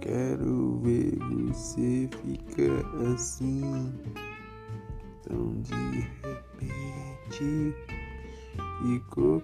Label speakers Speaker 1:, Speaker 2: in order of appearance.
Speaker 1: Quero ver você ficar assim. tão de repente ficou.